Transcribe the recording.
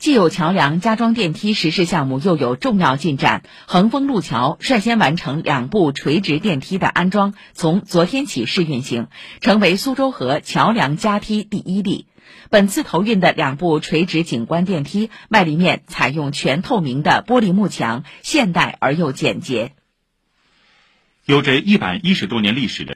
既有桥梁加装电梯实施项目又有重要进展恒丰路桥率先完成两部垂直电梯的安装从昨天起试运行成为苏州河桥梁加梯第一例。本次投运的两部垂直景观电梯外立面采用全透明的玻璃幕墙现代而又简洁。有着一百一十多年历史的